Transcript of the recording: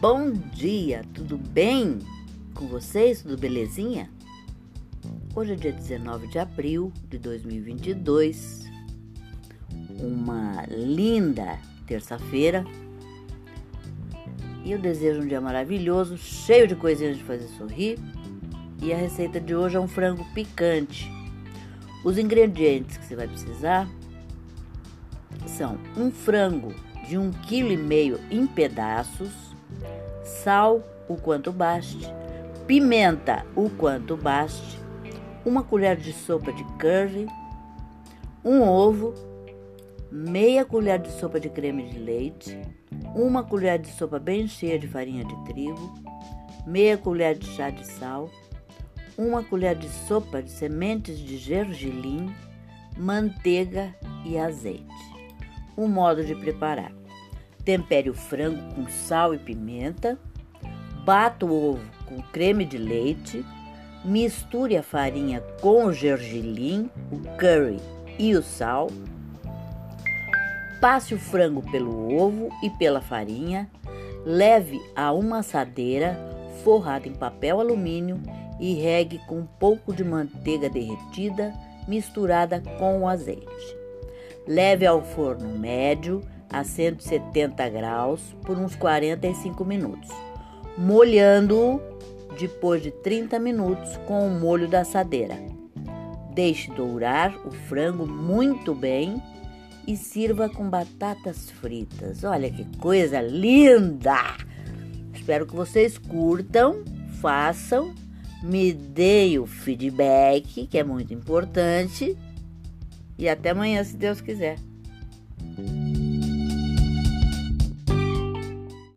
bom dia, tudo bem com vocês? Tudo belezinha? Hoje é dia 19 de abril de 2022, uma linda terça-feira e eu desejo um dia maravilhoso, cheio de coisinhas de fazer sorrir. E a receita de hoje é um frango picante. Os ingredientes que você vai precisar são um frango de um quilo e meio em pedaços, sal o quanto baste, pimenta o quanto baste, uma colher de sopa de curry, um ovo, meia colher de sopa de creme de leite, uma colher de sopa bem cheia de farinha de trigo, meia colher de chá de sal, uma colher de sopa de sementes de gergelim, manteiga e azeite. O modo de preparar: tempere o frango com sal e pimenta, bata o ovo com creme de leite, misture a farinha com o gergelim, o curry e o sal. Passe o frango pelo ovo e pela farinha, leve a uma assadeira forrada em papel alumínio e regue com um pouco de manteiga derretida misturada com o azeite. Leve ao forno médio a 170 graus por uns 45 minutos, molhando-o depois de 30 minutos com o molho da assadeira. Deixe dourar o frango muito bem e sirva com batatas fritas. Olha que coisa linda! Espero que vocês curtam, façam, me deem o feedback, que é muito importante e até amanhã, se Deus quiser.